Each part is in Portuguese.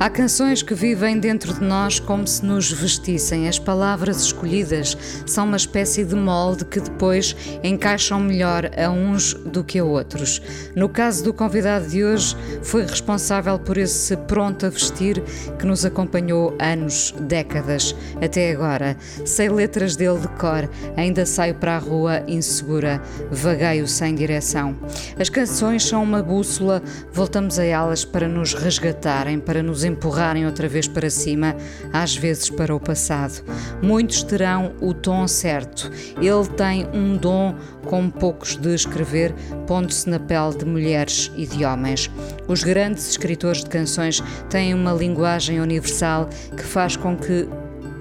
Há canções que vivem dentro de nós como se nos vestissem. As palavras escolhidas são uma espécie de molde que depois encaixam melhor a uns do que a outros. No caso do convidado de hoje, foi responsável por esse pronto a vestir que nos acompanhou anos, décadas, até agora. Sei letras dele de cor, ainda saio para a rua insegura, vagueio sem direção. As canções são uma bússola, voltamos a elas para nos resgatarem, para nos empurrarem outra vez para cima, às vezes para o passado. Muitos terão o tom certo. Ele tem um dom, como poucos, de escrever, pondo-se na pele de mulheres e de homens. Os grandes escritores de canções têm uma linguagem universal que faz com que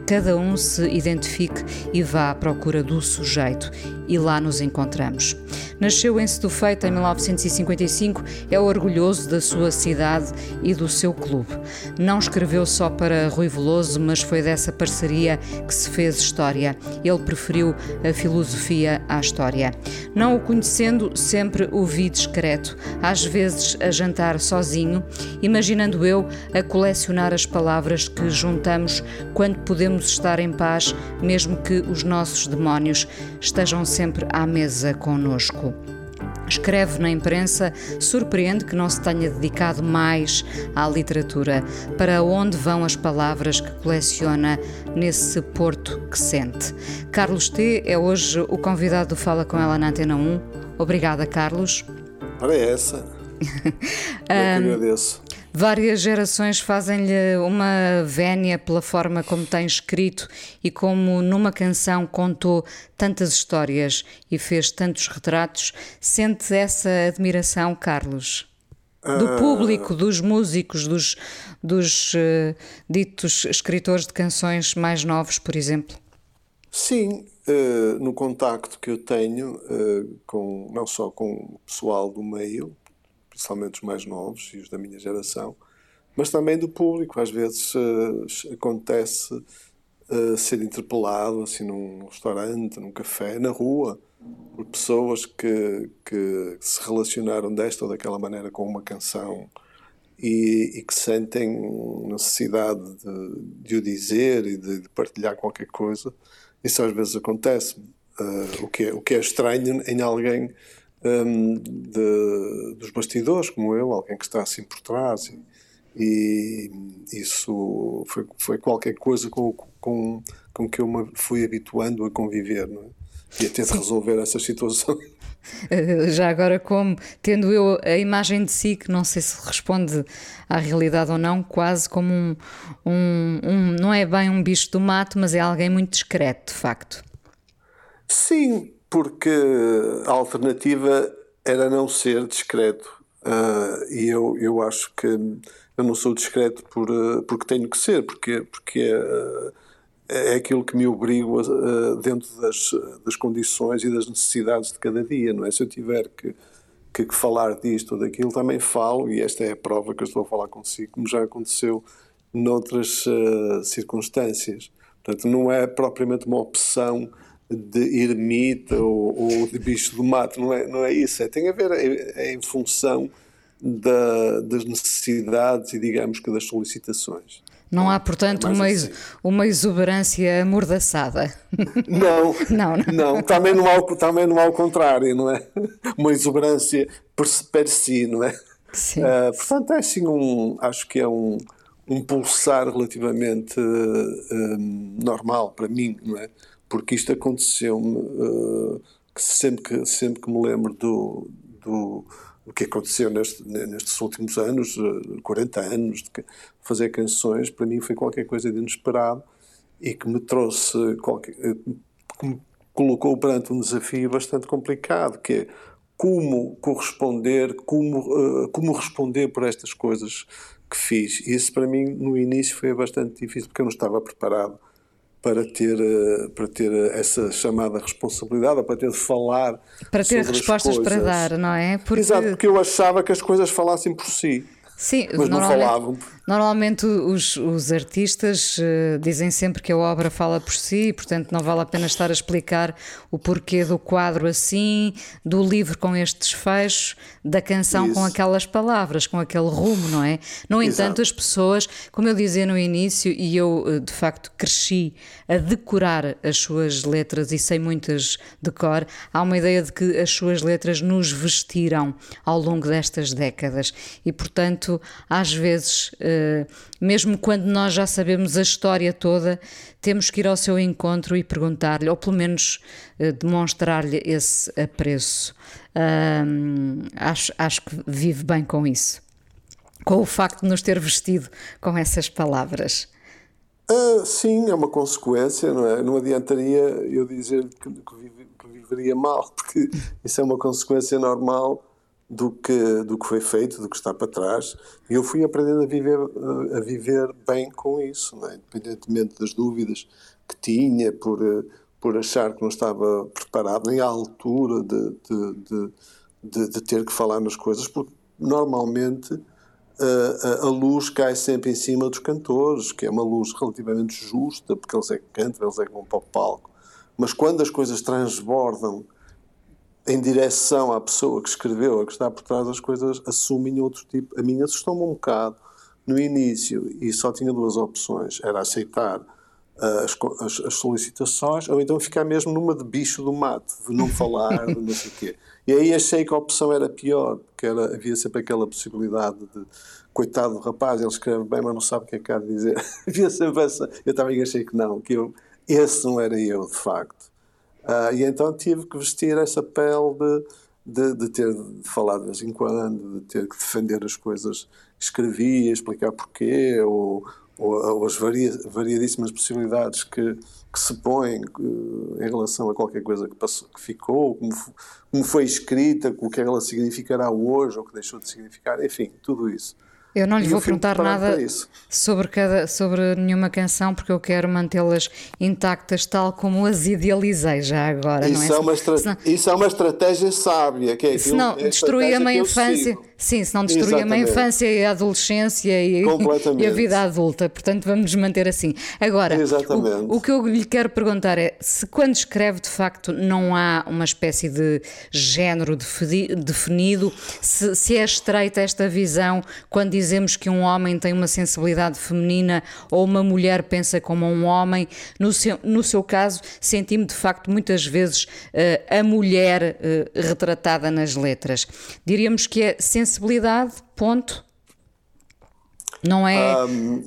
cada um se identifique e vá à procura do sujeito, e lá nos encontramos. Nasceu em Setúfeito em 1955, é orgulhoso da sua cidade e do seu clube. Não escreveu só para Rui Veloso, mas foi dessa parceria que se fez história. Ele preferiu a filosofia à história. Não o conhecendo, sempre o vi discreto, às vezes a jantar sozinho, imaginando eu a colecionar as palavras que juntamos quando podemos estar em paz, mesmo que os nossos demónios estejam sempre à mesa conosco. Escreve na imprensa, surpreende que não se tenha dedicado mais à literatura. Para onde vão as palavras que coleciona nesse porto que sente? Carlos T. é hoje o convidado do Fala Com Ela na Antena 1. Obrigada, Carlos. Para essa. Eu que agradeço. Várias gerações fazem-lhe uma vénia pela forma como tem escrito e como numa canção contou tantas histórias e fez tantos retratos. Sente essa admiração, Carlos? Do ah. público, dos músicos, dos, dos uh, ditos escritores de canções mais novos, por exemplo? Sim, uh, no contacto que eu tenho, uh, com, não só com o pessoal do meio, principalmente os mais novos e os da minha geração, mas também do público. Às vezes uh, acontece uh, ser interpelado assim num restaurante, num café, na rua, por pessoas que, que se relacionaram desta ou daquela maneira com uma canção e, e que sentem necessidade de, de, o dizer e de, de, partilhar qualquer coisa. Isso às vezes acontece. Uh, o, que é, o que é estranho em alguém um, de, dos bastidores, como eu, alguém que está assim por trás. E, e isso foi, foi qualquer coisa com, com, com que eu me fui habituando a conviver não é? e a ter de resolver essas situações. Eh, já agora, como tendo eu a imagem de si, que não sei se responde à realidade ou não, quase como um, um, um não é bem um bicho do mato, mas é alguém muito discreto, de facto. Sim, porque a alternativa era não ser discreto. Uh, e eu, eu acho que eu não sou discreto por, uh, porque tenho que ser, porque, porque é, é aquilo que me obrigo a, dentro das, das condições e das necessidades de cada dia, não é? Se eu tiver que, que, que, falar disto ou daquilo, também falo, e esta é a prova que eu estou a falar consigo, como já aconteceu noutras uh, circunstâncias. Portanto, não é propriamente uma opção de ermita ou, ou, de bicho do mato, não é, não é isso. É, tem a ver é, é em função da, das necessidades e, digamos que, das solicitações. Não há, portanto, é uma, assim. uma exuberância amordaçada. Não, não, não, não. Também, não há, também não há o contrário, não é? Uma exuberância per, per si, não é? Sim. Uh, portanto, é assim um. Acho que é um, um pulsar relativamente uh, normal para mim, não é? Porque isto aconteceu-me uh, sempre que sempre que me lembro do, do, do que aconteceu neste, nestes últimos anos, uh, eh, 40 anos de fazer canções, para mim foi qualquer coisa de inesperado e que me trouxe qualquer, que me colocou perante um desafio bastante complicado, que é como corresponder, como, uh, como responder por estas coisas que fiz. Isso para mim no início foi bastante difícil porque eu não estava preparado para ter, uh, para ter essa chamada responsabilidade, ou para ter de falar. Para ter respostas para dar, não é? Porque... Exato, porque eu achava que as coisas falassem por si. Sim, mas não falavam. Normalmente os, os artistas uh, dizem sempre que a obra fala por si, portanto não vale a pena estar a explicar o porquê do quadro assim, do livro com este desfecho, da canção Isso. com aquelas palavras, com aquele rumo, não é? No entanto, Exato. as pessoas, como eu dizia no início, e eu eh, de facto cresci a decorar as suas letras e sei muitas de cor, há uma ideia de que as suas letras nos vestiram ao longo destas décadas e, portanto, às vezes. Uh, mesmo quando nós já sabemos a história toda, temos que ir ao seu encontro e perguntar-lhe, ou pelo menos uh, demonstrar-lhe esse apreço. Acho, acho que vive bem com isso, com o facto de nos ter vestido com essas palavras. Uh, sim, é uma consequência, não é? Não adiantaria eu dizer que, que viveria mal, porque isso é uma consequência normal do que, do que foi feito, do que está para trás, e eu fui aprendendo a viver, a viver bem com isso, é? independentemente das dúvidas que tinha por, por achar que não estava preparado nem à altura de, de, de, de, ter que falar nas coisas, porque normalmente a, a, luz cai sempre em cima dos cantores, que é uma luz relativamente justa, porque eles é que cantam, eles é que vão para o palco. Mas quando as coisas transbordam em direção à pessoa que escreveu, a que está por trás das coisas, assumem outro tipo. A minha assustou-me um bocado no início e só tinha duas opções: era aceitar uh, as, as, as, solicitações ou então ficar mesmo numa de bicho do mato, de não falar, de não sei o quê. E aí achei que a opção era pior, porque era, havia sempre aquela possibilidade de coitado do rapaz, ele escreve bem, mas não sabe o que é que há de dizer. havia sempre essa. Eu também achei que não, que eu, esse não era eu, de facto. Uh, e então tive que vestir essa pele de, de, de, ter de falar de vez em quando, de ter que defender as coisas que escrevia, explicar porquê, ou, ou, ou as varia, variadíssimas possibilidades que, que se põem uh, em relação a qualquer coisa que, passou, que ficou, como, como foi escrita, o que ela significará hoje, ou que deixou de significar, enfim, tudo isso. Eu não lhe vou perguntar nada sobre, cada, sobre nenhuma canção, porque eu quero mantê-las intactas tal como as idealizei já agora. Isso, não é? é uma senão, isso é uma estratégia sábia. Que é se não destruir a minha infância. Sim, se não destruir a minha infância e a adolescência e, e, a vida adulta. Portanto, vamos nos manter assim. Agora, o, o, que eu lhe quero perguntar é se quando escreve de facto não há uma espécie de género definido, se, se é estreita esta visão quando dizemos que um homem tem uma sensibilidade feminina ou uma mulher pensa como um homem. No seu, no seu caso, senti-me de facto muitas vezes uh, a mulher uh, retratada nas letras. Diríamos que é sensibilidade, ponto. Não é. Um,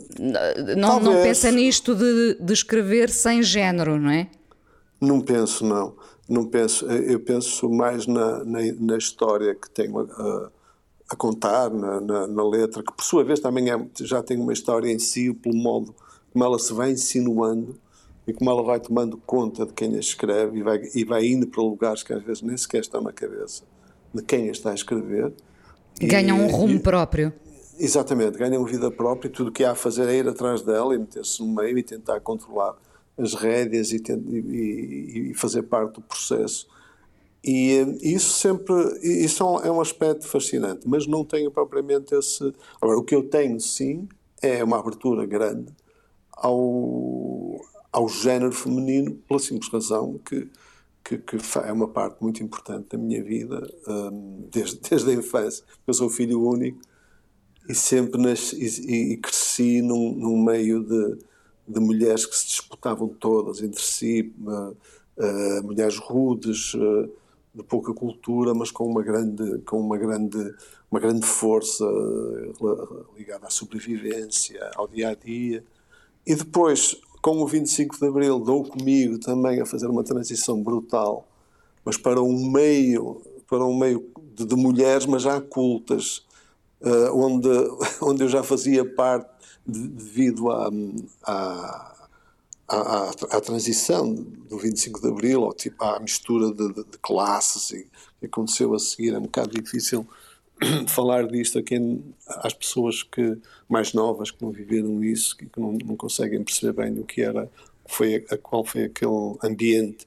não, não pensa nisto de, de escrever sem género, não é? Não penso, não. Não penso. Eu penso mais na, na, na história que tenho a, a contar, na, na, na, letra, que por sua vez também é, já tem uma história em si, pelo modo como ela se vai insinuando e como ela vai tomando conta de quem a escreve e vai, e vai indo para lugares que às vezes nem sequer estão na cabeça de quem a está a escrever. Ganham um rumo e, próprio. Exatamente, ganham vida própria e tudo o que há a fazer é ir atrás dela e meter-se no meio e tentar controlar as rédeas e, e, e fazer parte do processo. E isso sempre, isso é, é um aspecto fascinante, mas não tenho propriamente esse. Agora, o que eu tenho sim é uma abertura grande ao, ao género feminino, pela simples razão que que, que, é uma parte muito importante da minha vida, um, desde, desde a infância. Eu sou filho único e sempre e, e cresci num, num meio de, de, mulheres que se disputavam todas entre si, uh, uh, mulheres rudes, uh, de pouca cultura, mas com uma grande, com uma grande, uma grande força ligada à sobrevivência, ao dia a dia. E depois com o 25 de Abril dou comigo também a fazer uma transição brutal, mas para um meio, para um meio de, de mulheres, mas já cultas, uh, onde, onde eu já fazia parte de, devido à, à, transição do 25 de Abril, ou tipo, à mistura de, de, de classes e que aconteceu a seguir. É um bocado difícil falar disto a quem, às pessoas que mais novas que não viveram isso, que não, não conseguem perceber bem o que era, foi a, qual foi aquele ambiente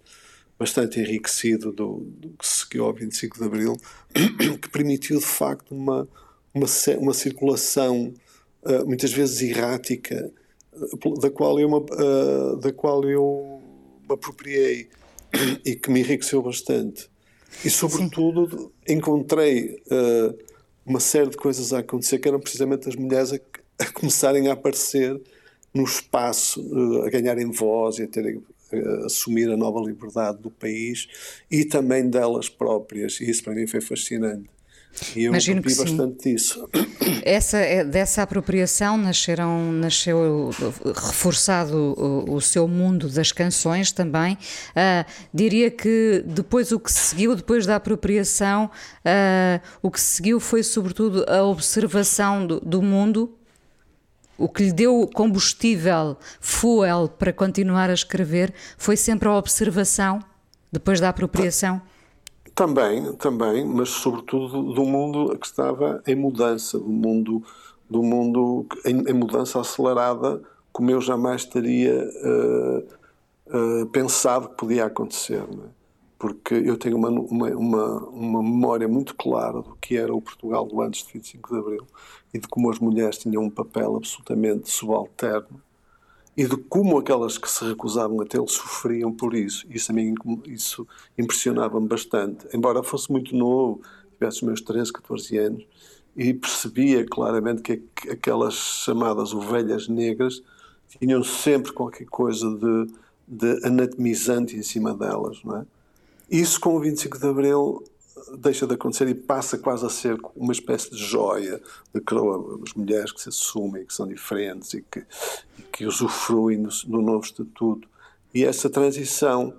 bastante enriquecido do, do que seguiu ao 25 de Abril, que permitiu de facto uma, uma, uma circulação uh, muitas vezes errática, uh, da qual eu, uh, da qual eu me apropriei e que me enriqueceu bastante. E, sobretudo, Sim. encontrei uh, uma série de coisas a acontecer que eram precisamente as mulheres a, a começarem a aparecer no espaço, uh, a ganharem voz e a terem a assumir a nova liberdade do país e também delas próprias. E isso para mim foi fascinante. E eu Imagino que bastante sim. disso. Essa, é, dessa apropriação nasceram, nasceu reforçado o, o seu mundo das canções também. Uh, diria que depois o que seguiu, depois da apropriação, uh, o que seguiu foi sobretudo a observação do, do mundo o que lhe deu combustível, fuel para continuar a escrever, foi sempre a observação depois da apropriação? Também, também, mas sobretudo do mundo que estava em mudança, do mundo, do mundo em, em mudança acelerada, como eu jamais teria uh, uh, pensado que podia acontecer. É? Porque eu tenho uma, uma, uma, uma, memória muito clara do que era o Portugal do antes de 25 de Abril e de como as mulheres tinham um papel absolutamente subalterno e de como aquelas que se recusavam a tê-lo sofriam por isso. Isso também isso impressionava-me bastante. Embora fosse muito novo, tivesse os meus 13, 14 anos, e percebia claramente que aquelas chamadas ovelhas negras tinham sempre qualquer coisa de, de anatomizante em cima delas, não é? Isso com o 25 de Abril deixa de acontecer e passa quase a ser uma espécie de joia de coroa, as mulheres que se assumem, que são diferentes e que, e que usufruem no, no, novo estatuto. E essa transição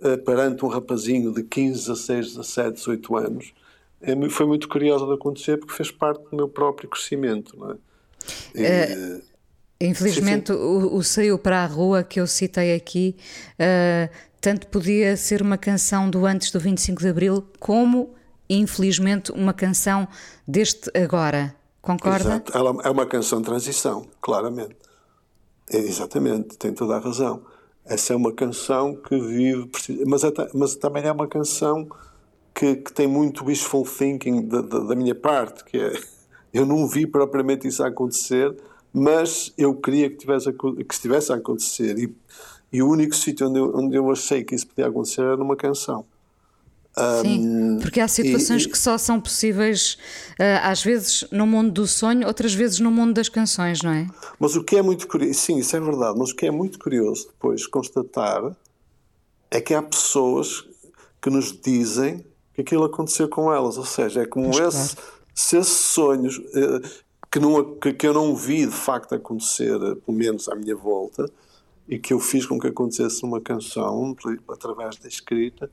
uh, perante um rapazinho de 15, 16, 17, 18 anos é, foi muito curiosa de acontecer porque fez parte do meu próprio crescimento. Não é? E, uh, infelizmente, sim, sim. O, o Saiu para a Rua que eu citei aqui. Uh, tanto podia ser uma canção do antes do 25 de Abril, como, infelizmente, uma canção deste agora. Concorda? Exato. Ela é uma canção de transição, claramente. É, exatamente, tem toda a razão. Essa é uma canção que vive. Mas, é, mas também é uma canção que, que tem muito wishful thinking da, da, da minha parte, que é. Eu não vi propriamente isso acontecer, mas eu queria que, tivesse, que estivesse a acontecer. E, e o único sítio onde eu, onde eu achei que isso podia acontecer era numa canção. Sim, um, porque há situações e, que só são possíveis, uh, às vezes no mundo do sonho, outras vezes no mundo das canções, não é? Mas o que é muito curioso, sim, isso é verdade, mas o que é muito curioso depois constatar é que há pessoas que nos dizem que aquilo aconteceu com elas, ou seja, é como esse, claro. se esses sonhos uh, que, não, que, que eu não vi de facto acontecer, pelo menos à minha volta, e que eu fiz com que acontecesse uma canção através da escrita,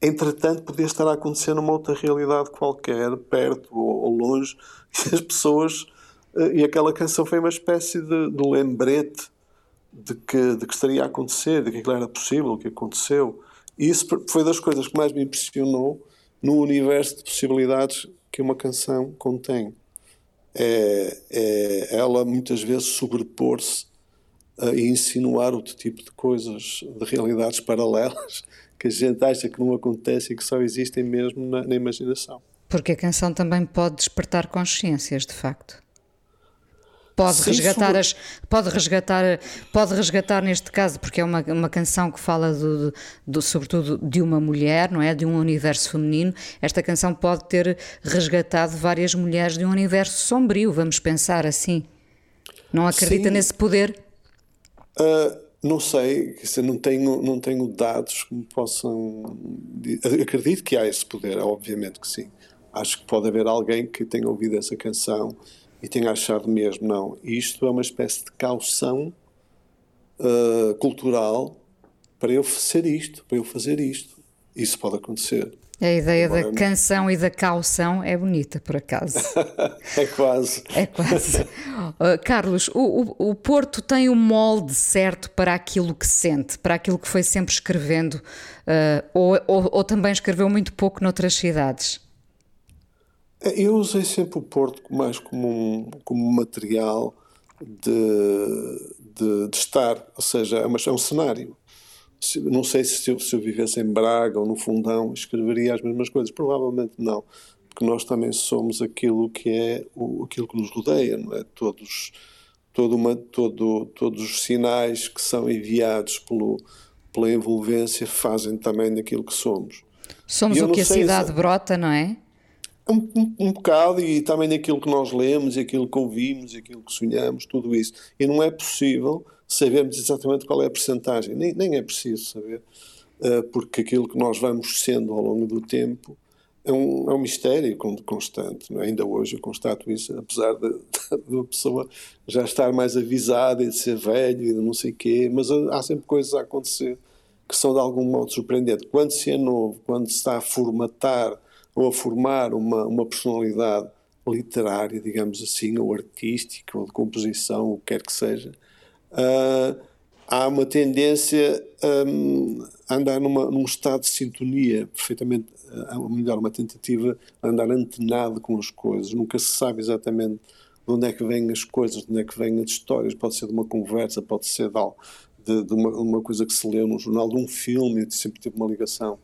entretanto podia estar a acontecer numa outra realidade qualquer, perto ou, longe, e as pessoas. Eh, e aquela canção foi uma espécie de, de lembrete de que, de que estaria a acontecer, de que aquilo era possível, o que aconteceu. E isso foi das coisas que mais me impressionou no universo de possibilidades que uma canção contém. É, é ela muitas vezes sobrepor-se e insinuar outro tipo de coisas, de realidades paralelas que a gente acha que não acontecem e que só existem mesmo na, na imaginação. Porque a canção também pode despertar consciências, de facto. Pode Sim, resgatar as, pode resgatar, pode resgatar neste caso, porque é uma, uma canção que fala do, do, sobretudo de uma mulher, não é? De um universo feminino. Esta canção pode ter resgatado várias mulheres de um universo sombrio, vamos pensar assim. Não acredita Sim. nesse poder? Uh, não sei, não tenho, não tenho dados que me possam. Acredito que há esse poder, obviamente que sim. Acho que pode haver alguém que tenha ouvido essa canção e tenha achado mesmo, não. Isto é uma espécie de caução uh, cultural para eu ser isto, para eu fazer isto. isso pode acontecer. A ideia da canção e da caução é bonita, por acaso. é quase. É quase. Uh, Carlos, o, o, o, Porto tem o molde certo para aquilo que sente, para aquilo que foi sempre escrevendo, uh, ou, ou, ou, também escreveu muito pouco noutras cidades? Eu usei sempre o Porto mais como um, como um material de, de, de estar, ou seja, é, uma, é um cenário não sei se eu, se eu vivesse em Braga ou no Fundão escreveria as mesmas coisas. Provavelmente não, porque nós também somos aquilo que é o, aquilo que nos rodeia, não é? Todos, todo uma, todo, todos os sinais que são enviados pelo, pela envolvência fazem também daquilo que somos. Somos o que a cidade se... brota, não é? Um, um, um, bocado, e também daquilo que nós lemos, e aquilo que ouvimos, e aquilo que sonhamos, tudo isso. E não é possível sabermos exatamente qual é a percentagem. Nem, nem é preciso saber, uh, porque aquilo que nós vamos sendo ao longo do tempo é um, é um mistério constante. É? Ainda hoje eu constato isso, apesar de, de, pessoa já estar mais avisada e de ser velho e de não sei o quê, mas há sempre coisas a acontecer que são de algum modo surpreendentes. Quando se é novo, quando se está a formatar ou a formar uma, uma personalidade literária, digamos assim, ou artística, ou de composição, o que quer que seja, uh, há uma tendência um, a andar numa, num estado de sintonia, perfeitamente, uh, ou melhor, uma tentativa de andar antenado com as coisas. Nunca se sabe exatamente de onde é que vêm as coisas, de onde é que vêm as histórias. Pode ser de uma conversa, pode ser de, de, de uma, uma, coisa que se leu num jornal, de um filme. Sempre tive uma ligação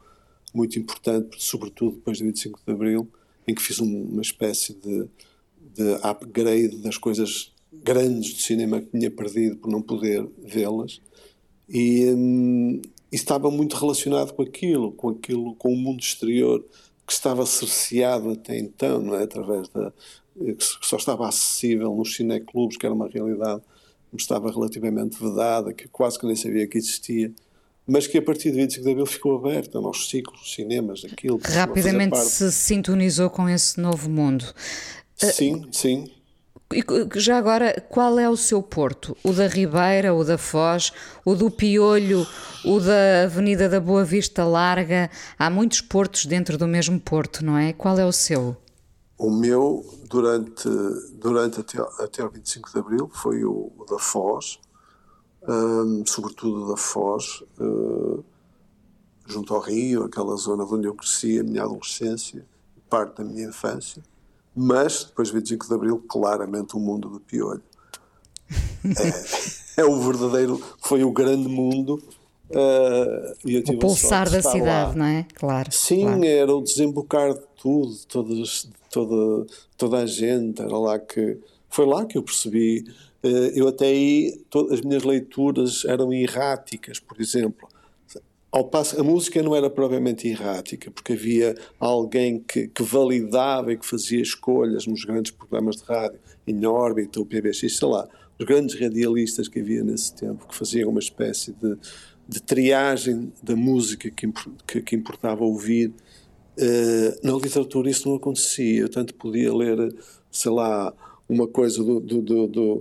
muito importante, sobretudo depois de 25 de Abril, em que fiz um, uma espécie de, de upgrade das coisas grandes do cinema que tinha perdido por não poder vê-las e, hum, estava muito relacionado com aquilo, com aquilo, com o mundo exterior que estava cerceado até então, não é? através da que só estava acessível nos cineclubes, que era uma realidade que estava relativamente vedada, que quase que nem sabia que existia, mas que a partir de 25 de Abril ficou aberta aos ciclos, cinemas, aquilo. Rapidamente se sintonizou com esse novo mundo. Sim, sim. E já agora, qual é o seu porto? O da Ribeira, o da Foz, o do Piolho, o da Avenida da Boa Vista Larga? Há muitos portos dentro do mesmo porto, não é? Qual é o seu? O meu, durante, durante até, até o 25 de Abril, foi o, o da Foz, um, sobretudo da Foz, uh, junto ao Rio, aquela zona onde eu cresci, a minha adolescência, parte da minha infância mas depois de 25 de Abril, claramente o mundo do piolho. É, é o verdadeiro, foi o grande mundo. Uh, o pulsar da cidade, lá. não é? Claro. Sim, claro. era o desembocar de tudo, todas, toda, toda a gente, era lá que. Foi lá que eu percebi. Uh, eu até aí, todas as minhas leituras eram erráticas, por exemplo. Ao passo, a música não era propriamente errática, porque havia alguém que, que, validava e que fazia escolhas nos grandes programas de rádio, em órbita, o PBX, sei lá, os grandes radialistas que havia nesse tempo, que faziam uma espécie de, de triagem da música que, que, que importava ouvir. Uh, na literatura isso não acontecia, eu tanto podia ler, sei lá, uma coisa do, do, do, do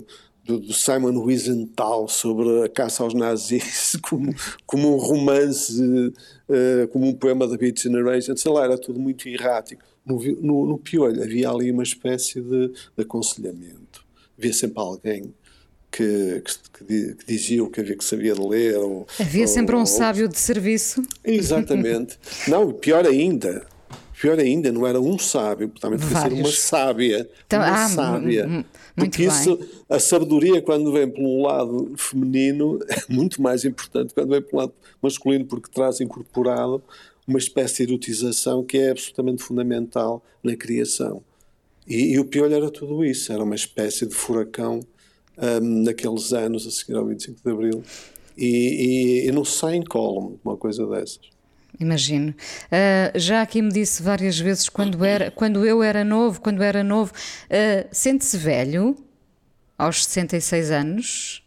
do, do, Simon Wiesenthal sobre a caça aos nazis como, como um romance, uh, como um poema da Beat Generation, sei lá, era tudo muito errático. No, no, no Piolho havia ali uma espécie de, de aconselhamento. Havia sempre alguém que, que, que, dizia o que havia que sabia de ler. Ou, havia sempre um sábio de serviço. Exatamente. Não, pior ainda, Pior ainda, não era um sábio, também devia ser uma sábia. Então, uma ah, sábia. Porque isso, a sabedoria, quando vem pelo lado feminino, é muito mais importante quando vem pelo lado masculino, porque traz incorporado uma espécie de erotização que é absolutamente fundamental na criação. E, e o pior era tudo isso, era uma espécie de furacão um, naqueles anos a seguir ao 25 de Abril. E, e, e não sai incólume uma coisa dessas. Imagino. Uh, já aqui me disse várias vezes quando, era, quando eu era novo, quando era novo, uh, sente-se velho aos 66 anos?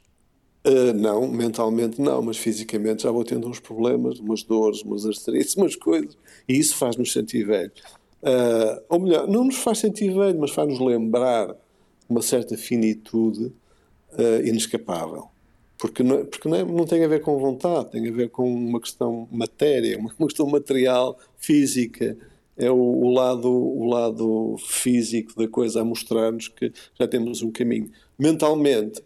Uh, não, mentalmente não, mas fisicamente já vou tendo uns problemas, umas dores, umas arterites, umas coisas, e isso faz-nos sentir velho. Ou melhor, não nos faz sentir velho, mas faz-nos lembrar uma certa finitude inescapável. Porque, não, porque não, é, não tem a ver com vontade, tem a ver com uma questão matéria, uma questão material, física. É o, o lado, o lado físico da coisa a mostrar-nos que já temos um caminho. Mentalmente,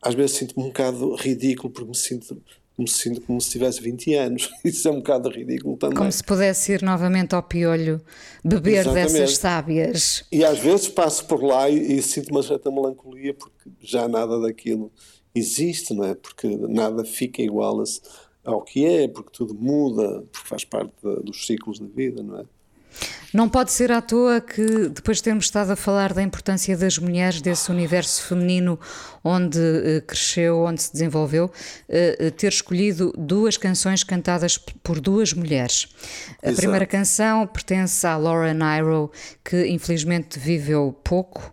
às vezes sinto-me um bocado ridículo porque me sinto me sinto como se tivesse 20 anos. Isso é um bocado ridículo também. Como se pudesse ir novamente ao piolho beber Exatamente. dessas sábias. E às vezes passo por lá e, e sinto uma certa melancolia porque já nada daquilo existe, não é? Porque nada fica igual ao que é, porque tudo muda, porque faz parte dos ciclos da vida, não é? Não pode ser à toa que, depois de termos estado a falar da importância das mulheres, desse universo feminino onde uh, cresceu, onde se desenvolveu, uh, ter escolhido duas canções cantadas por duas mulheres. A Exato. primeira canção pertence à Laura Nyro, que infelizmente viveu pouco.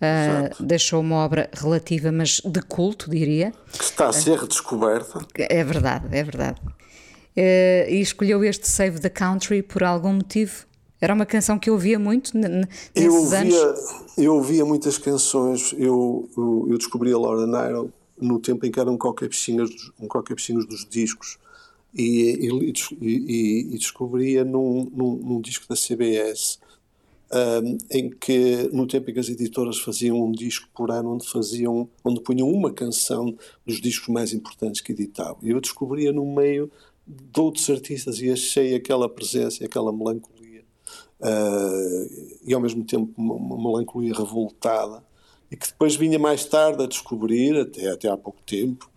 Uh, deixou uma obra relativa, mas de culto, diria. Que está a ser redescoberta. É verdade, é verdade. Uh, e escolheu este Save the Country por algum motivo? Era uma canção que eu ouvia muito nesses eu ouvia, anos. Eu ouvia muitas canções. Eu, eu, eu, descobri a Laura Nairo no tempo em que eram coca-piscinhos um coca dos discos. E, e, e, e descobria num, num, num, disco da CBS um, em que no tempo em que as editoras faziam um disco por ano onde faziam onde punham uma canção dos discos mais importantes que editavam e eu descobria no meio de outros artistas e achei aquela presença aquela melancolia uh, e ao mesmo tempo uma, uma, melancolia revoltada e que depois vinha mais tarde a descobrir, até, até há pouco tempo,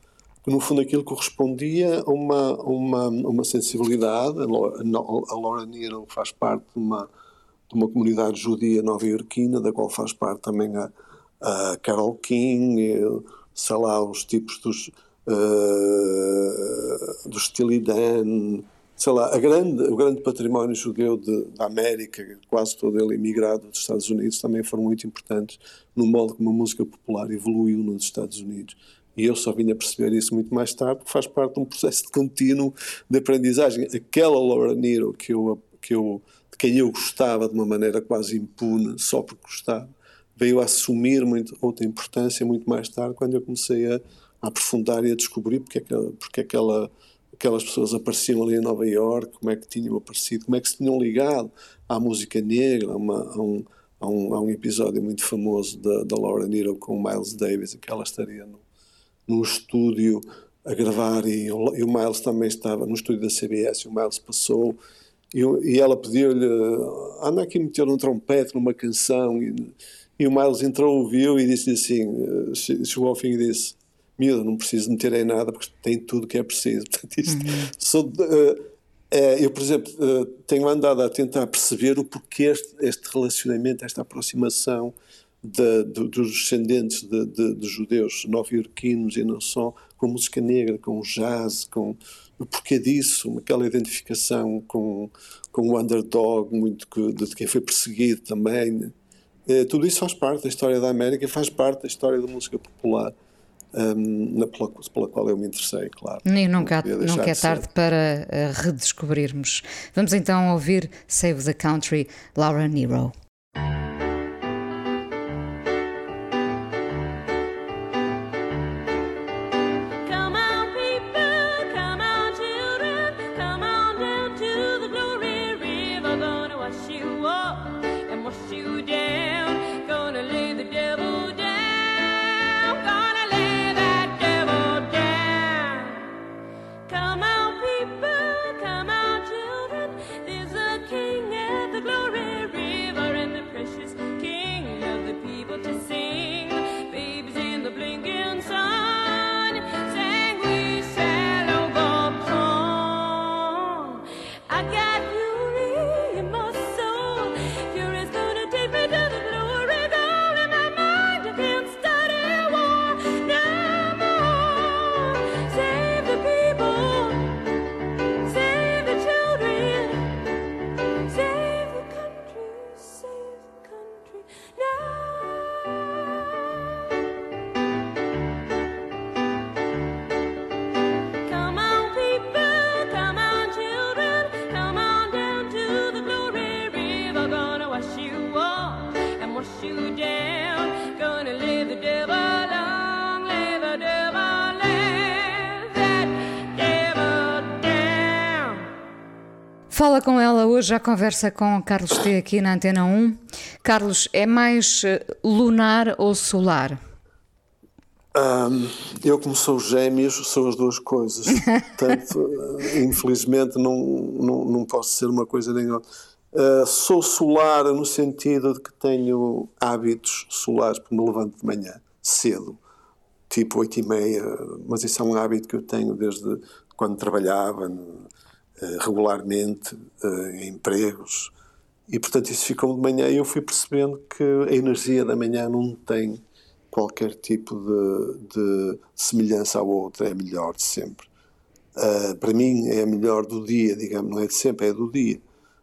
que no fundo aquilo correspondia a uma, uma, uma sensibilidade. A Laura Nero faz parte de uma, de uma comunidade judia nova-iorquina, da qual faz parte também a, a Carol King, sei lá, os tipos dos, uh, do Steely Dan, sei lá, grande, o grande património judeu de, da América, quase todo ele imigrado dos Estados Unidos, também foram muito importantes no modo como a música popular evoluiu nos Estados Unidos. E eu só vim a perceber isso muito mais tarde, porque faz parte de um processo de contínuo de aprendizagem. Aquela Laura Nero que eu, que eu, de quem eu gostava de uma maneira quase impune, só porque gostava, veio a assumir muito, outra importância muito mais tarde, quando eu comecei a, a aprofundar e a descobrir porque, é porque aquela aquelas pessoas apareciam ali em Nova York, como é que tinham aparecido, como é que se tinham ligado à música negra, a, uma, a, um, a, um, a um, episódio muito famoso da, da Laura Nero com o Miles Davis, que ela estaria no, num estúdio a gravar e, e, o Miles também estava no estúdio da CBS e o Miles passou e, e ela pediu-lhe anda aqui meter um trompete numa canção e, e o Miles entrou, ouviu e disse assim, eh, chegou ao fim e disse miúdo, não preciso meter em nada porque tem tudo que é preciso. Portanto, isto, uhum. sou, uh, eu, por exemplo, uh, tenho andado a tentar perceber o porquê este, este relacionamento, esta aproximação de, de, dos descendentes de, de judeus nova-iorquinos e não só, com música negra, com jazz, com o porquê disso, aquela identificação com, com o underdog, muito que, de quem foi perseguido também. Uh, tudo isso faz parte da história da América faz parte da história da música popular um, na, pela, pela, qual eu me interessei, claro. E nunca, nunca é tarde para uh, redescobrirmos. Vamos então ouvir Save the Country, Laura Nero. Fala com ela hoje, já conversa com Carlos T aqui na Antena 1. Carlos, é mais eh, lunar ou solar? Um, eu, como sou gêmeos, sou as duas coisas. Portanto, eh, infelizmente, não, não, não posso ser uma coisa nem outra. Uh, sou solar no sentido de que tenho hábitos solares, porque me levanto de manhã, cedo, tipo 8 e meia, mas isso é um hábito que eu tenho desde quando trabalhava regularmente uh, em empregos. E, portanto, isso ficou de manhã e eu fui percebendo que a energia da manhã não tem qualquer tipo de, de semelhança ao outro, é melhor de sempre. Uh, para mim é a melhor do dia, digamos, não é de sempre, é do dia.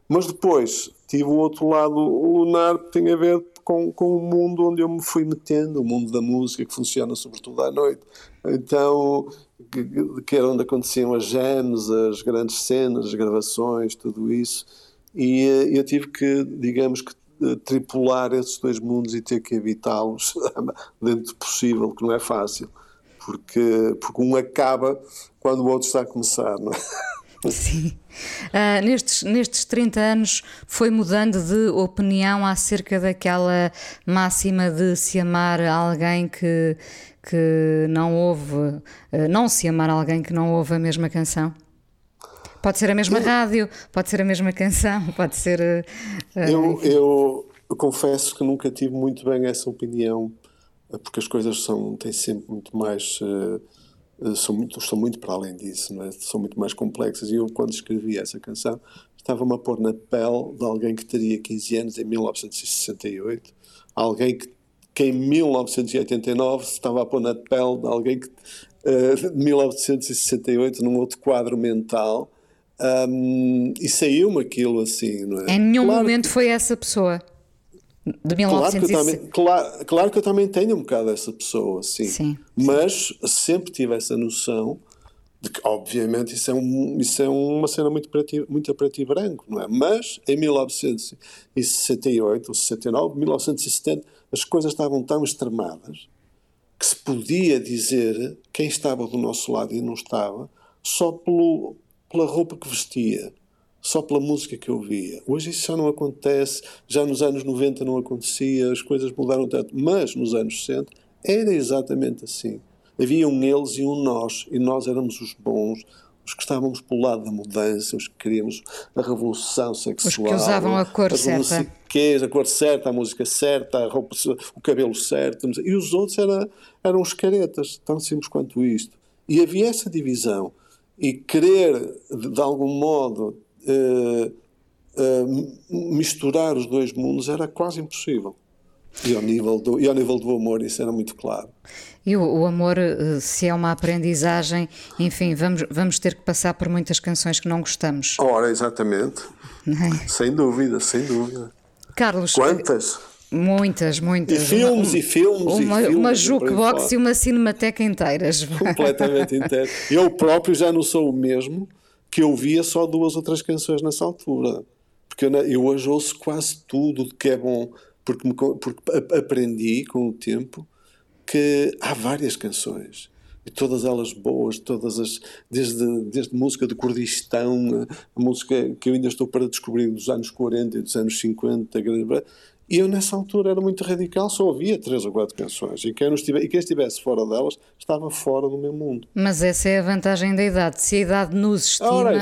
Mas depois tive o outro lado lunar que tem a ver com, com o mundo onde eu me fui metendo, o mundo da música que funciona sobretudo à noite. Então, que, que era onde aconteciam as jams, as grandes cenas, as gravações, tudo isso. E uh, eu tive que, digamos que, tripular esses dois mundos e ter que habitá-los dentro do possível, que não é fácil, porque, porque um acaba quando o outro está a começar, não é? Sim. Uh, nestes, nestes 30 anos foi mudando de opinião acerca daquela máxima de se amar alguém que, que não ouve, uh, não se amar alguém que não ouve a mesma canção? Pode ser a mesma eu, rádio, pode ser a mesma canção, pode ser. Uh, eu, eu, eu, confesso que nunca tive muito bem essa opinião, porque as coisas são, têm sempre muito mais. Uh, são, muito, estão muito para além disso, é? são muito mais complexas. E eu, quando escrevi essa canção, estava-me a pôr na pele de alguém que teria 15 anos em 1968, alguém que, que em 1989 estava a pôr na pele de alguém que. Uh, de 1968, num outro quadro mental, um, e saiu-me aquilo assim, não é? Em nenhum claro momento que, foi essa pessoa. De 1960. Claro que, também, claro, claro que eu também tenho um bocado essa pessoa, sim. sim Mas sempre tive essa noção de que, obviamente, isso é, um, isso é uma cena muito preto, muito preto e branco, não é? Mas em 1968 ou 69, 1970, as coisas estavam tão extremadas que se podia dizer quem estava do nosso lado e não estava só pelo pela roupa que vestia, só pela música que ouvia. Hoje isso já não acontece, já nos anos 90 não acontecia, as coisas mudaram tanto, mas nos anos 60 era exatamente assim. Havia um eles e um nós, e nós éramos os bons, os que estávamos pelo lado da mudança, os que queríamos a revolução sexual. Os que usavam a cor certa. a cor certa, a música certa, a roupa, o cabelo certo. E os outros era, eram os caretas, tão simples quanto isto. E havia essa divisão e querer, de, algum modo, uh, uh, misturar os dois mundos era quase impossível. E ao, nível do, e ao nível do amor, isso era muito claro. E o, o, amor, eh, se é uma aprendizagem, enfim, vamos, vamos ter que passar por muitas canções que não gostamos. Ora, exatamente. É? Sem dúvida, sem dúvida. Carlos. Quantas? Muitas, muitas. E filmes uma, e filmes. Uma, e filmes, uma jukebox e uma cinemateca inteiras. Completamente inteira. Eu próprio já não sou o mesmo que ouvia só duas ou três canções nessa altura. Porque eu, eu hoje ouço quase tudo de que é bom, porque, me, porque aprendi com o tempo que há várias canções. E todas elas boas, todas as. Desde, desde música de Kurdistão, a música que eu ainda estou para descobrir dos anos 40 e dos anos 50, e eu, nessa altura, era muito radical, só ouvia três ou quatro canções. E quem, estivesse, e quem estivesse fora delas estava fora do meu mundo. Mas essa é a vantagem da idade. Se a idade nos estima,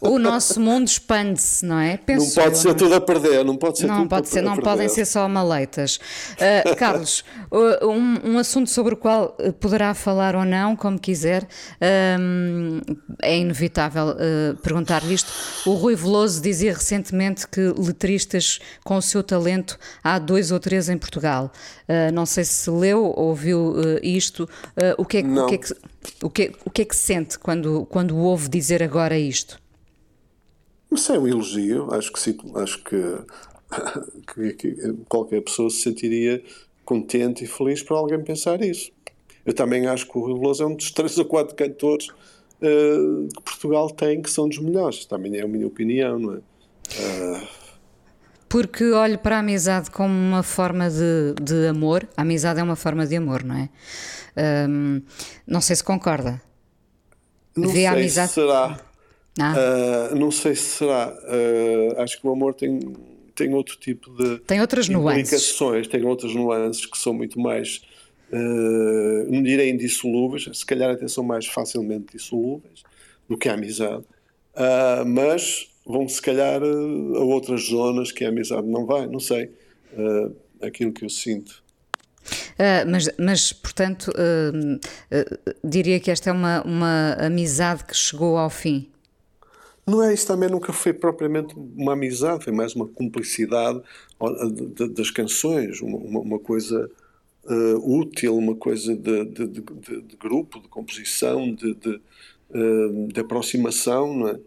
o nosso mundo expande-se, não é? Penso não pode eu, ser não? tudo a perder, não pode ser não tudo pode ser, Não podem ser só maleitas. Uh, Carlos, um, um, assunto sobre o qual eh, poderá falar ou não, como quiser, um, é inevitável uh, perguntar-lhe isto. O Rui Veloso dizia recentemente que letristas com o seu talento há dois ou três em Portugal. Uh, não sei se leu ou ouviu uh, isto. O, que é, o, que é que, o, que, o que é que sente quando, quando ouve dizer agora isto? Isso é um elogio. Acho que, acho que, que, que qualquer pessoa se sentiria contente e feliz por alguém pensar isso. Eu também acho que o Rui Veloso é um dos três ou quatro cantores uh, que Portugal tem que são dos melhores. Também é a minha opinião, não é? Uh, porque olho para a amizade como uma forma de, de amor. A amizade é uma forma de amor, não é? Um, não sei se concorda. Não Vê sei a amizade... se será. Ah. Uh, não sei se será. Uh, acho que o amor tem, tem outro tipo de. Tem outras nuances. Tem outras nuances que são muito mais. Uh, não direi indissolúveis, se calhar até são mais facilmente dissolúveis do que a amizade. mas vão se calhar a outras zonas que a amizade não vai, não sei. aquilo que eu sinto. Uh, mas, mas, portanto, uh, uh, diria que esta é uma, uma amizade que chegou ao fim. Não é, isso também nunca foi propriamente uma amizade, foi mais uma cumplicidade das canções, uma, uma coisa uh, útil, uma coisa de, de, de, de, grupo, de composição, de, uh, de aproximação, não é?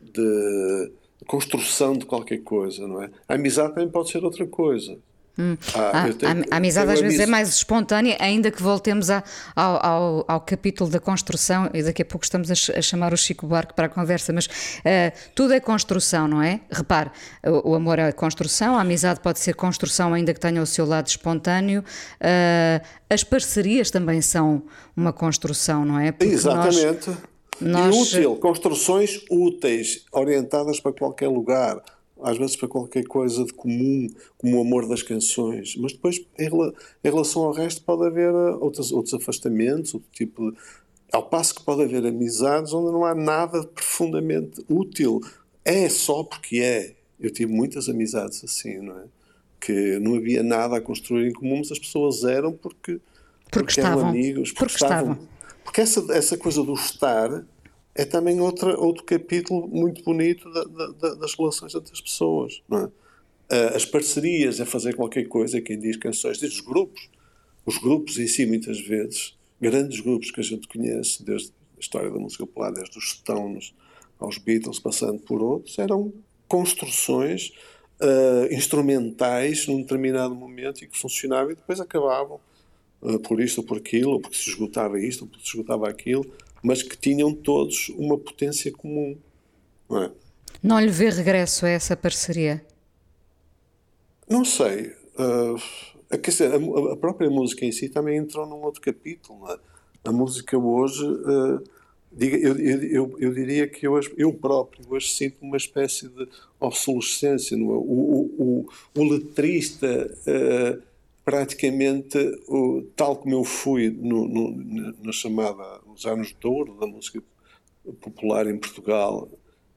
De construção de qualquer coisa. Não é? A amizade também pode ser outra coisa. Hum. Ah, ah, tenho, a, amizade às vezes é mais espontânea, ainda que voltemos a, ao, ao, ao, capítulo da construção, e daqui a pouco estamos a, a chamar o Chico Buarque para a conversa, mas uh, tudo é construção, não é? Repare, o, o, amor é construção, a amizade pode ser construção, ainda que tenha o seu lado espontâneo, uh, as parcerias também são uma construção, não é? Porque Exatamente. Nós, nós... E útil, construções úteis, orientadas para qualquer lugar às vezes para qualquer coisa de comum, como o amor das canções, mas depois em, relação ao resto pode haver eh, outros, outros afastamentos, outro tipo de, ao passo que pode haver amizades onde não há nada profundamente útil. É só porque é. Eu tive muitas amizades assim, não é? Que não havia nada a construir em comum, mas as pessoas eram porque, porque, porque estavam. eram amigos, porque, porque estavam. estavam. Porque essa, essa coisa do estar é também outra, outro capítulo muito bonito da, da, das relações entre as pessoas. É? As parcerias é fazer qualquer coisa, quem diz canções, diz os grupos. Os grupos em si, muitas vezes, grandes grupos que a gente conhece, desde a história da música popular, desde os Stones aos Beatles, passando por outros, eram construções uh, instrumentais num determinado momento e que funcionavam e depois acabavam por isto ou por aquilo, porque se esgotava isto ou porque se esgotava aquilo mas que tinham todos uma potência comum. Não, é? não lhe vê regresso a essa parceria? Não sei. Uh, quer dizer, a, a, própria música em si também entrou num outro capítulo. É? A música hoje, uh, diga, eu, eu, eu, diria que eu, eu próprio hoje sinto uma espécie de obsolescência. Não é? o, o, o, o letrista. Uh, praticamente o, tal como eu fui no, no, na chamada os anos de ouro da música popular em Portugal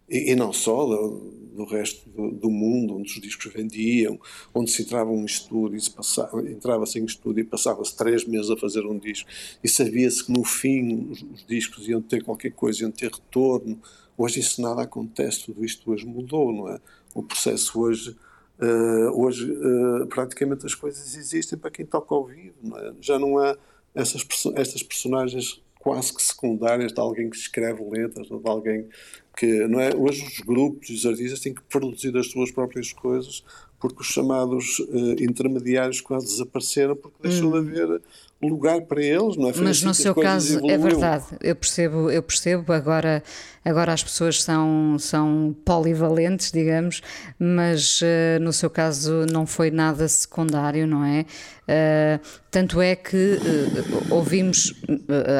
e, e não só do, do resto do, do, mundo onde os discos vendiam onde se entrava um estúdio e passava, entrava-se em estúdio e passava-se três meses a fazer um disco. E sabia-se que no fim os, os, discos iam ter qualquer coisa iam ter retorno. Hoje isso nada acontece tudo isto hoje mudou não é? O processo hoje Uh, hoje, uh, praticamente as coisas existem para quem toca ao vivo, não é? já não há essas, estas personagens quase que secundárias de alguém que escreve letras de alguém que não é hoje os grupos e os artistas têm que produzir as suas próprias coisas porque os chamados uh, intermediários quase desapareceram porque deixou hum. de haver lugar para eles, não é? Foi Mas assim no seu caso é verdade, eu percebo, eu percebo, agora, agora as pessoas são, são polivalentes, digamos, mas uh, no seu caso não foi nada secundário, não é? Uh, tanto é que uh, ouvimos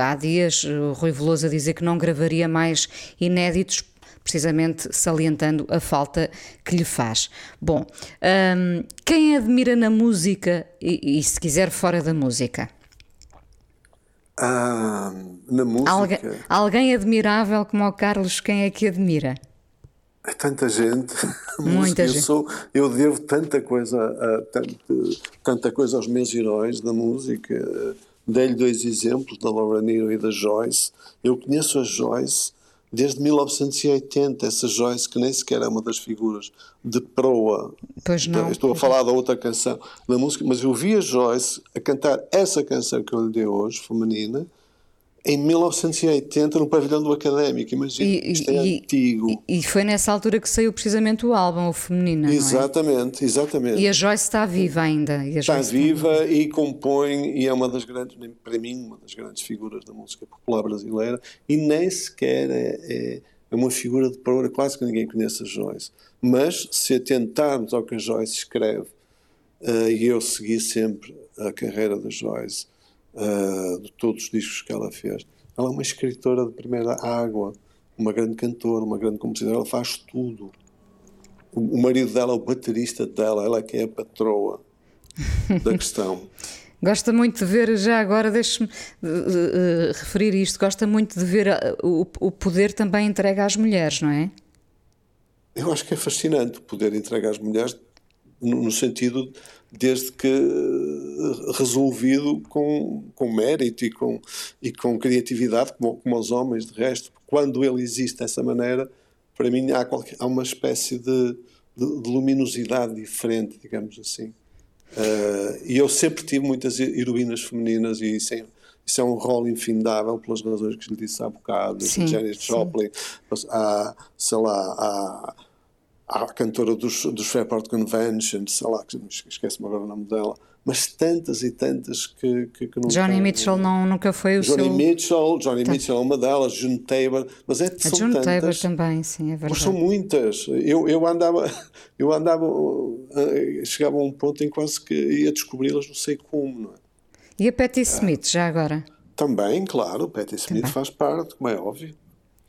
há dias o Rui Veloso a dizer que não gravaria mais inéditos precisamente salientando a falta que lhe faz. Bom, um, quem admira na música e, e, se quiser fora da música? Ah, na música. Algu alguém admirável como o Carlos, quem é que admira? É tanta gente. Muita eu gente. Sou, eu devo tanta coisa, a, tanta, tanta coisa aos meus heróis da música. Dei-lhe dois exemplos, da Laura Neal e da Joyce. Eu conheço a Joyce desde 1980, essa Joyce, que nem sequer é uma das figuras de proa. Pois não. Estou a falar da outra canção da música, mas eu vi a Joyce a cantar essa canção que eu lhe dei hoje, feminina, em 1980 no pavilhão do Académico, imagina, isto é e, antigo. E, foi nessa altura que saiu precisamente o álbum, o Feminina, Exatamente, é? exatamente. E a Joyce está viva ainda. está viva e compõe, e é uma das grandes, para mim, uma das grandes figuras da música popular brasileira, e nem sequer é, é, é uma figura de proa, quase que ninguém conhece a Joyce. Mas, se atentarmos ao que a Joyce escreve, uh, e eu segui sempre a carreira da Joyce, uh, de todos os discos que ela fez. Ela é uma escritora de primeira água. uma grande cantora, uma grande compositora, ela faz tudo. O, o marido dela é o baterista dela, ela é quem é a patroa da questão. Gosta muito de ver, já agora deixe-me uh, uh, referir isto, gosta muito de ver o, o poder também entregue às mulheres, não é? Eu acho que é fascinante o poder entregue às mulheres, no, no sentido desde que eh, resolvido com, com mérito e com, e com criatividade, como, como os homens, de resto. Quando ele existe dessa maneira, para mim há, qualquer, há uma espécie de, de, de luminosidade diferente, digamos assim. Uh, e eu sempre tive muitas heroínas femininas e isso é, isso é um rol infindável pelas razões que lhe disse há bocado, sim, Janis Joplin, há, sei lá, há a cantora dos, dos Fairport Convention, sei lá, esquece-me agora o nome dela, mas tantas e tantas que, que, que não Johnny tem, Mitchell não, nunca foi o Johnny seu... Mitchell, Johnny tá. Mitchell é uma delas, June Tabor, mas é, a June tantas, Tabor também, sim, é verdade. Mas são muitas. Eu, eu andava, eu andava, eh, chegava a um ponto em quase que ia descobri-las, não sei como, não é? E a Patti Smith, já agora? Também, claro, Patti Smith também. faz parte, como é óbvio.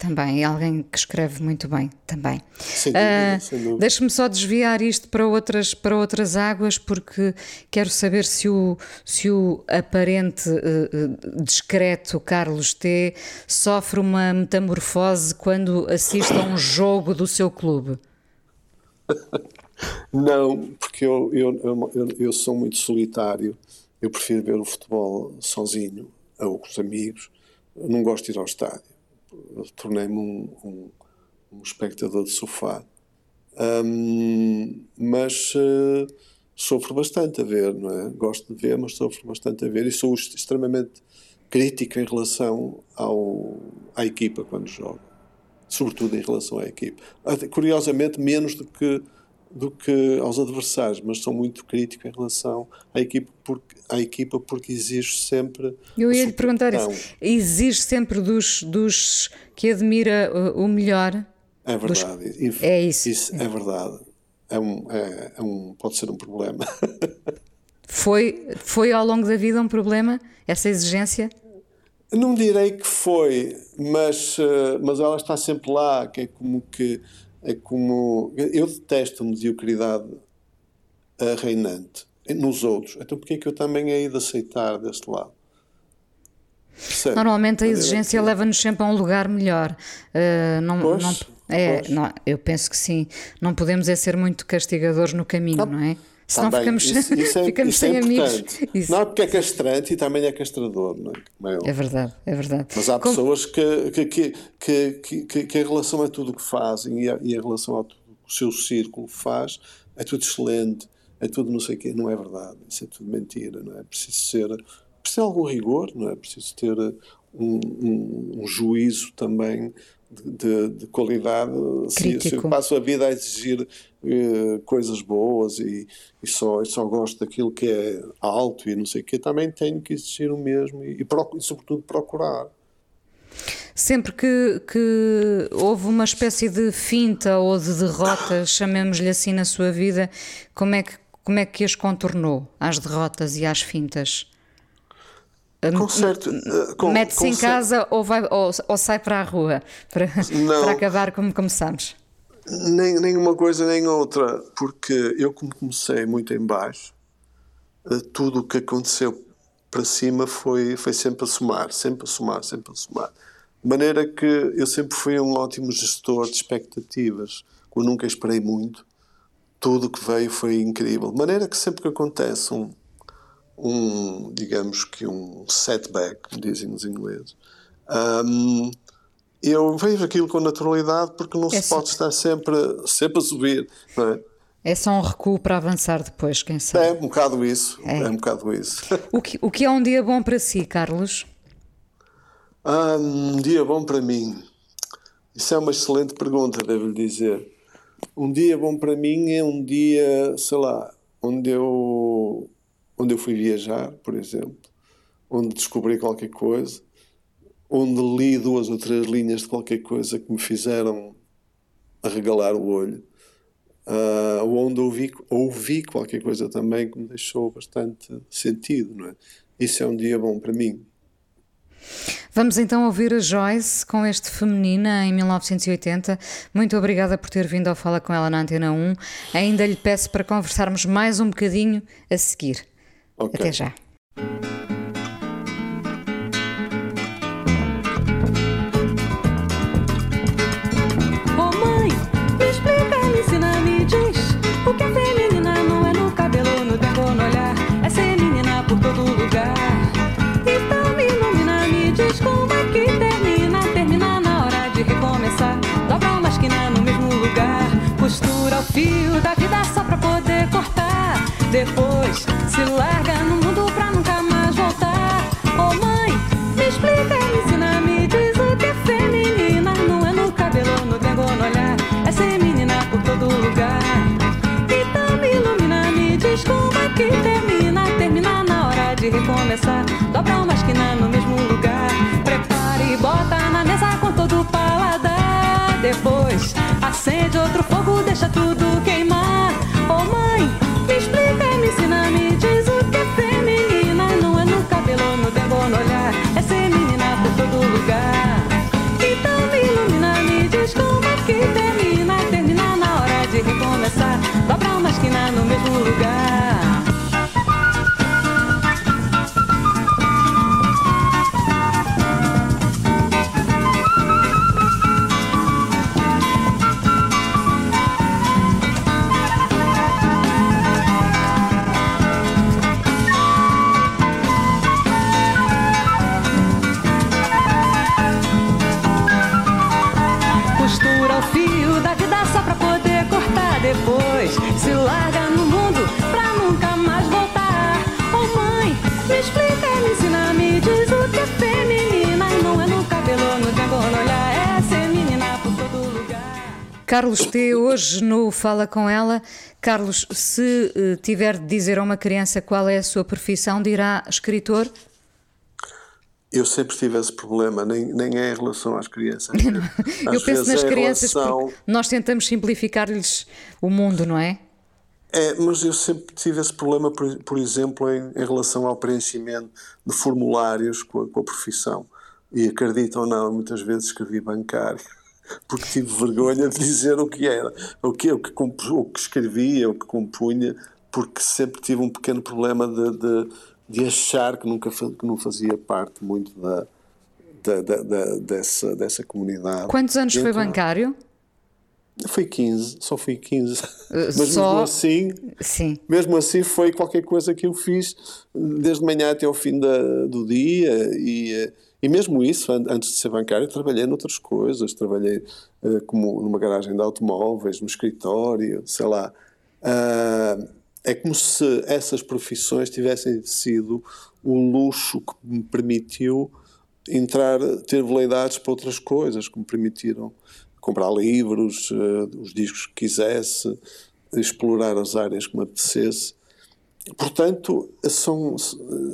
Também, é alguém que escreve muito bem, também. Sem dúvida, uh. Deixe-me só desviar isto para outras, para outras águas, porque quero saber se o, se o aparente uh, discreto Carlos T sofre uma metamorfose quando assiste a um jogo do seu clube. Não, porque eu, eu, eu, eu sou muito solitário. Eu prefiro ver o futebol sozinho, ou com os amigos. não gosto de ir ao estádio tornei-me um, um, um, espectador de sofá. Um, mas uh, sofro bastante a ver, não é? Gosto de ver, mas sofro bastante a ver e sou extremamente crítico em relação ao, à equipa quando jogo. Sobretudo em relação à equipa. Curiosamente, menos do que do que aos adversários, mas sou muito crítico em relação à equipa porque, à equipa porque exige sempre. Eu ia lhe perguntar isso. Exige sempre dos, dos que admira o melhor. É verdade. Dos... É isso. Isso é verdade. É um, é, é um, pode ser um problema. foi, foi ao longo da vida um problema, essa exigência? Não direi que foi, mas, eh, mas ela está sempre lá, que é como que é como. Eu detesto a mediocridade reinante nos outros. Então porquê é que eu também hei de aceitar deste lado? Sério? Normalmente a exigência leva-nos sempre a um lugar melhor. Uh, não, pois, não, é, não, eu penso que sim. Não podemos é ser muito castigadores no caminho, não, não é? Senão tá ficamos, isso, isso é, ficamos isso é sem amigos. Isso. Não, porque é castrante e também é castrador, não é? É, é verdade, é verdade. Mas há Como... pessoas que, que, que, que, que, em relação a tudo o que fazem e, a, e em relação a tudo o seu círculo faz, é tudo excelente, é tudo não sei o quê. Não é verdade, isso é tudo mentira, não é? Preciso ser, preciso ter algum rigor, não é? Preciso ter um, um, um juízo também de, de qualidade. Se, se, eu passo a vida a exigir uh, coisas boas e, e, só, e só gosto daquilo que é alto e não sei o quê, também tenho que exigir o mesmo e, e, e sobretudo, procurar. Sempre que, que, houve uma espécie de finta ou de derrota, chamemos-lhe assim, na sua vida, como é que, como é que as contornou, às derrotas e às fintas? Com certo. Uh, Mete-se em casa ou, vai, ou, ou, sai para a rua para, para acabar como começamos? Nem, nem uma coisa nem outra, porque eu, como comecei muito em baixo, uh, tudo o que aconteceu para cima foi, foi sempre a somar, sempre a somar, sempre a somar. De maneira que eu sempre fui um ótimo gestor de expectativas, eu nunca esperei muito, tudo o que veio foi incrível. De maneira que sempre que acontece um um, digamos que um setback, como dizem os ingleses. Um, eu vejo aquilo com naturalidade porque não é se pode estar sempre, sempre a subir, não é? É só um recuo para avançar depois, quem sabe? É um bocado isso. É, é um bocado isso. O que, o que é um dia bom para si, Carlos? Ah, um dia bom para mim. Isso é uma excelente pergunta, devo-lhe dizer. Um dia bom para mim é um dia, sei lá, onde eu onde eu fui viajar, por exemplo, onde descobri qualquer coisa, onde li duas ou três linhas de qualquer coisa que me fizeram arregalar o olho, uh, onde ouvi, ouvi qualquer coisa também que me deixou bastante sentido, não é? Isso é um dia bom para mim. Vamos então ouvir a Joyce com este Feminina em 1980. Muito obrigada por ter vindo ao Fala com ela na Antena 1. Ainda lhe peço para conversarmos mais um bocadinho a seguir. Ok. Até já. Ô mãe, me explica, me ensina, me diz. O que é feminina não é no cabelo, no tempo, no olhar. É ser menina por todo lugar. Então me ilumina, me diz como é que termina. Termina na hora de recomeçar. Dobra uma esquina no mesmo lugar. Costura o fio da vida só pra poder cortar. Depois de recomeçar Dobra uma esquina no mesmo lugar. Prepara e bota na mesa com todo o paladar. Depois acende outro fogo, deixa Carlos T, hoje no Fala Com Ela. Carlos, se eh, tiver de dizer a uma criança qual é a sua profissão, dirá escritor? Eu sempre tive esse problema, nem, nem é em relação às crianças. Eu Às penso vezes nas é crianças relação- porque nós tentamos simplificar-lhes o mundo, não é? É, mas eu sempre tive esse problema, por, por exemplo, em, em relação ao preenchimento de formulários com a, com a profissão. E acredito ou não, muitas vezes escrevi bancário, porque tive vergonha de dizer o que era, o que, o que, o que escrevia, o que compunha, porque sempre tive um pequeno problema de, de, de achar que, nunca, que não fazia parte muito da, da, da- da- dessa, dessa comunidade. Quantos anos E foi então- bancário? Foi 15, só fui 15. Mas Eh, só- mesmo assim, Sim. mesmo assim foi qualquer coisa que eu fiz desde manhã até ao fim da, do dia e, eh, e mesmo isso, an- antes de ser bancário, trabalhei noutras coisas, trabalhei eh, como numa garagem de automóveis, no escritório, sei lá. Ah, é como se essas profissões tivessem sido o luxo que me permitiu entrar, ter veleidades para outras coisas, que me permitiram comprar livros, eh, os discos que quisesse, explorar as áreas que me apetecesse. Portanto, são,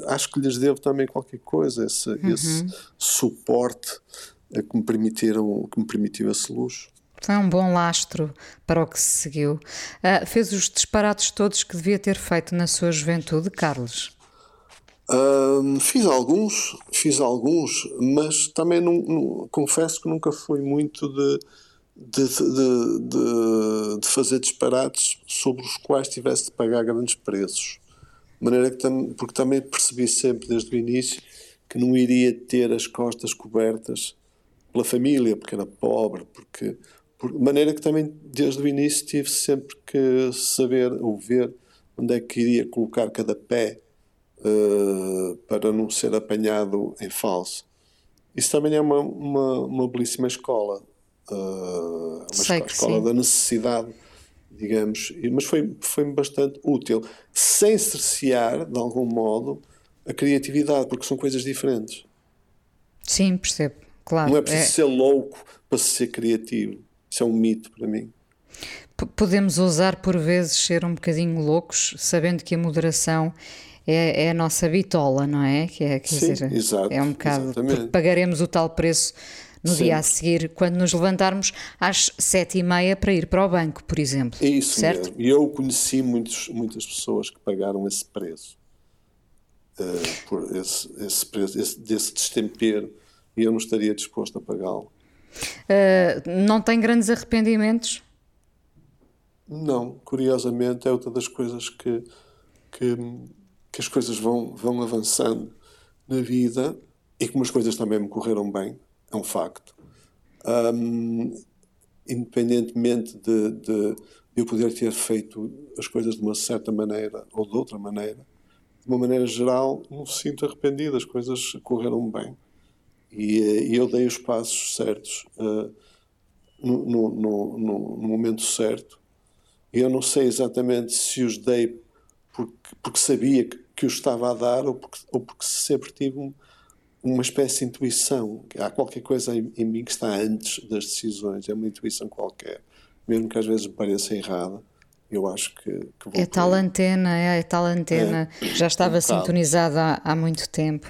acho que lhes devo também qualquer coisa, esse, esse suporte eh, que me permitiram, que me permitiu esse luxo. Foi um bom lastro para o que se seguiu. Ah, fez os disparates todos que devia ter feito na sua juventude, Carlos? Fiz alguns, fiz alguns, mas também não, não- confesso que nunca fui muito de, de, de, de- de fazer disparates sobre os quais tivesse de pagar grandes preços. De maneira que tam, porque também percebi sempre desde o início que não iria ter as costas cobertas pela família, porque era pobre, porque por, de maneira que também desde o início tive sempre que saber ou ver onde é que iria colocar cada pé eh, para não ser apanhado em falso. Isso também é uma, uma, uma belíssima escola. eh, uma Sei escola sim. da necessidade, digamos. Mas foi, foi bastante útil, sem cercear, de algum modo, a criatividade, porque são coisas diferentes. Sim, percebo. Claro. Não é preciso é- ser louco para ser criativo. Isso é um mito para mim. P- Podemos ousar por vezes ser um bocadinho loucos, sabendo que a moderação é, é a nossa bitola, não é? Que é, quer Sim, dizer, exato, é um bocado. pagaremos o tal preço no dia a seguir, quando nos levantarmos às sete e meia para ir para o banco, por exemplo. É isso certo? E eu conheci muitos, muitas pessoas que pagaram esse preço. eh, por esse, esse preço, esse, desse destempero e eu não estaria disposto a pagá-lo. Uh, não tem grandes arrependimentos? Não, curiosamente é outra das coisas que, que, que as coisas vão, vão avançando na vida e como as coisas também me correram bem, é um facto. Um, independentemente de, de, eu poder ter feito as coisas de uma certa maneira ou de outra maneira, de uma maneira geral, não me sinto arrependido, as coisas correram bem. E, e eu dei os passos certos uh, no, no, no, no, momento certo. Eu não sei exatamente se os dei porque, porque sabia que, que os estava a dar ou porque, ou porque sempre tive uma espécie de intuição. Há qualquer coisa em, mim que está antes das decisões, é uma intuição qualquer, mesmo que às vezes me pareça errada. Eu acho que, que é tal antena, é, é tal antena, é, já estava um sintonizada há, há, muito tempo.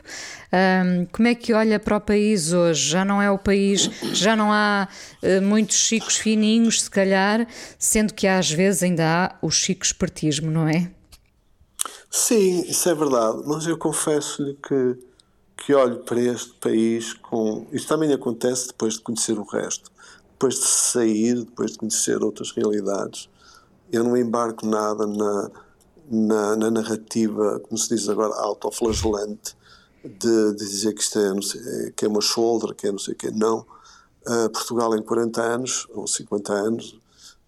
Um, como é que olha para o país hoje? Já não é o país, já não há uh, muitos chicos fininhos, se calhar, sendo que às vezes ainda há o chico espertismo, não é? Sim, isso é verdade, mas eu confesso-lhe que que olho para este país com. Isto também acontece depois de conhecer o resto. Depois de sair, depois de conhecer outras realidades. Eu não embarco nada na, na, na narrativa, como se diz agora, autoflagelante, de, de dizer que isto é, sei, que é uma shoulder, que é não sei o quê. Não. Uh, Portugal, em 40 anos, ou 50 anos,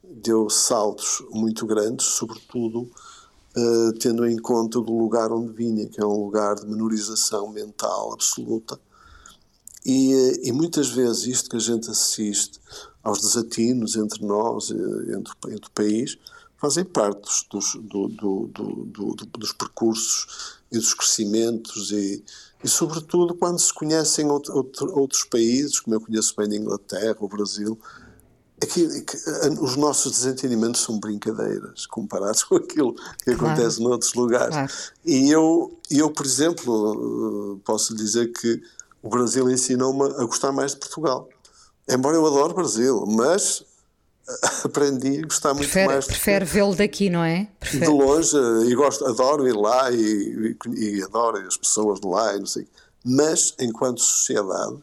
deu saltos muito grandes, sobretudo uh, tendo em conta o lugar onde vinha, que é um lugar de menorização mental absoluta. E, uh, e muitas vezes isto que a gente assiste aos desatinos entre nós, eh, entre, entre o país, fazem parte dos, do, do, do, dos percursos e dos crescimentos e, e sobretudo quando se conhecem outro, outro, outros países, como eu conheço bem a Inglaterra, o Brasil, Aqui, os nossos desentendimentos são brincadeiras comparados com aquilo que acontece claro. noutros lugares. Claro. E eu, eu, por exemplo, posso dizer que o Brasil ensinou-me a gostar mais de Portugal. Embora eu adore o Brasil, mas aprendi a gostar muito prefere, mais. Prefere vê-lo daqui, não é? Prefere. De longe, e gosto, adoro ir lá e, e, e adoro as pessoas de lá e não sei. Mas, enquanto sociedade,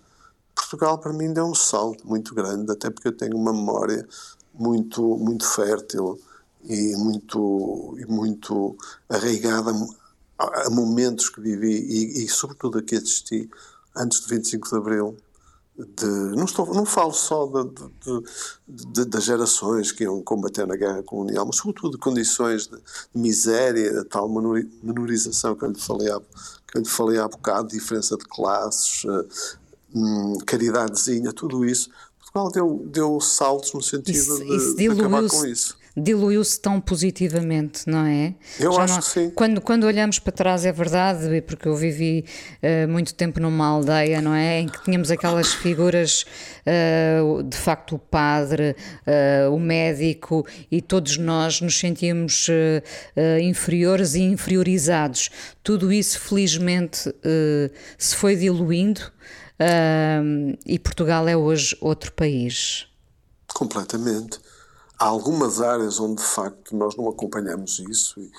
Portugal para mim deu um salto muito grande, até porque eu tenho uma memória muito, muito fértil e muito, e muito arraigada a, momentos que vivi e, e, sobretudo a que assisti antes de 25 de Abril. De, não, estou, não falo só de, de, de, das gerações que iam combater na guerra colonial, mas sobretudo de condições de, miséria, a tal menorização que eu lhe falei há, que eu lhe falei há bocado, diferença de classes, hum, caridadezinha, tudo isso. Portugal deu, deu saltos no sentido isso, de, isso de acabar com isso diluiu-se tão positivamente, não é? Eu Já acho não, que sim. Quando, quando olhamos para trás é verdade, porque eu vivi uh, muito tempo numa aldeia, não é? Em que tínhamos aquelas figuras, uh, de facto, o padre, uh, o médico, e todos nós nos sentíamos inferiores e inferiorizados. Tudo isso, felizmente, se foi diluindo. E Portugal é hoje outro país. Completamente há algumas áreas onde de facto nós não acompanhamos isso e,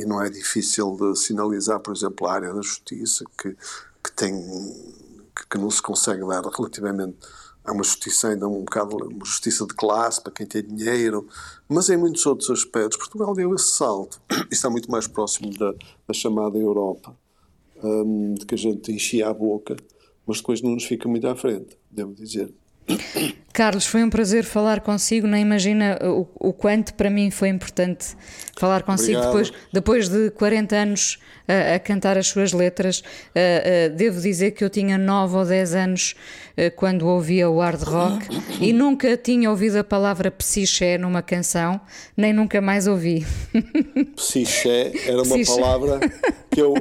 e, não é difícil de sinalizar, por exemplo, a área da justiça que, que tem que, que não se consegue dar relativamente a uma justiça ainda um bocado uma justiça de classe para quem tem dinheiro, mas em muitos outros aspectos Portugal deu esse salto. Está muito mais próximo da, da chamada Europa, um, de que a gente enchia a boca, mas depois não nos fica muito à frente, devo dizer. Carlos, foi um prazer falar consigo. Nem imagina o, o quanto para mim foi importante falar consigo depois, depois de 40 anos uh, a cantar as suas letras. Uh, uh, devo dizer que eu tinha 9 ou 10 anos quando ouvia o hard rock e nunca tinha ouvido a palavra psiché numa canção, nem nunca mais ouvi. Psiché era uma psiché. palavra que eu,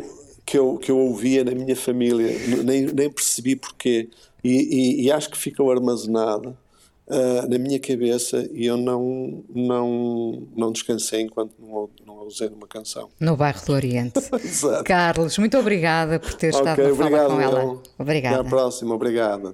que, eu, que eu ouvia na minha família, nem, nem percebi porquê e, e, e acho que ficou armazenada uh, na minha cabeça e eu não, não, não descansei enquanto não, não usei numa canção. No bairro do Oriente. Exato. Carlos, muito obrigada por ter estado okay, a falar com ela. Obrigada. Até à próxima, obrigada.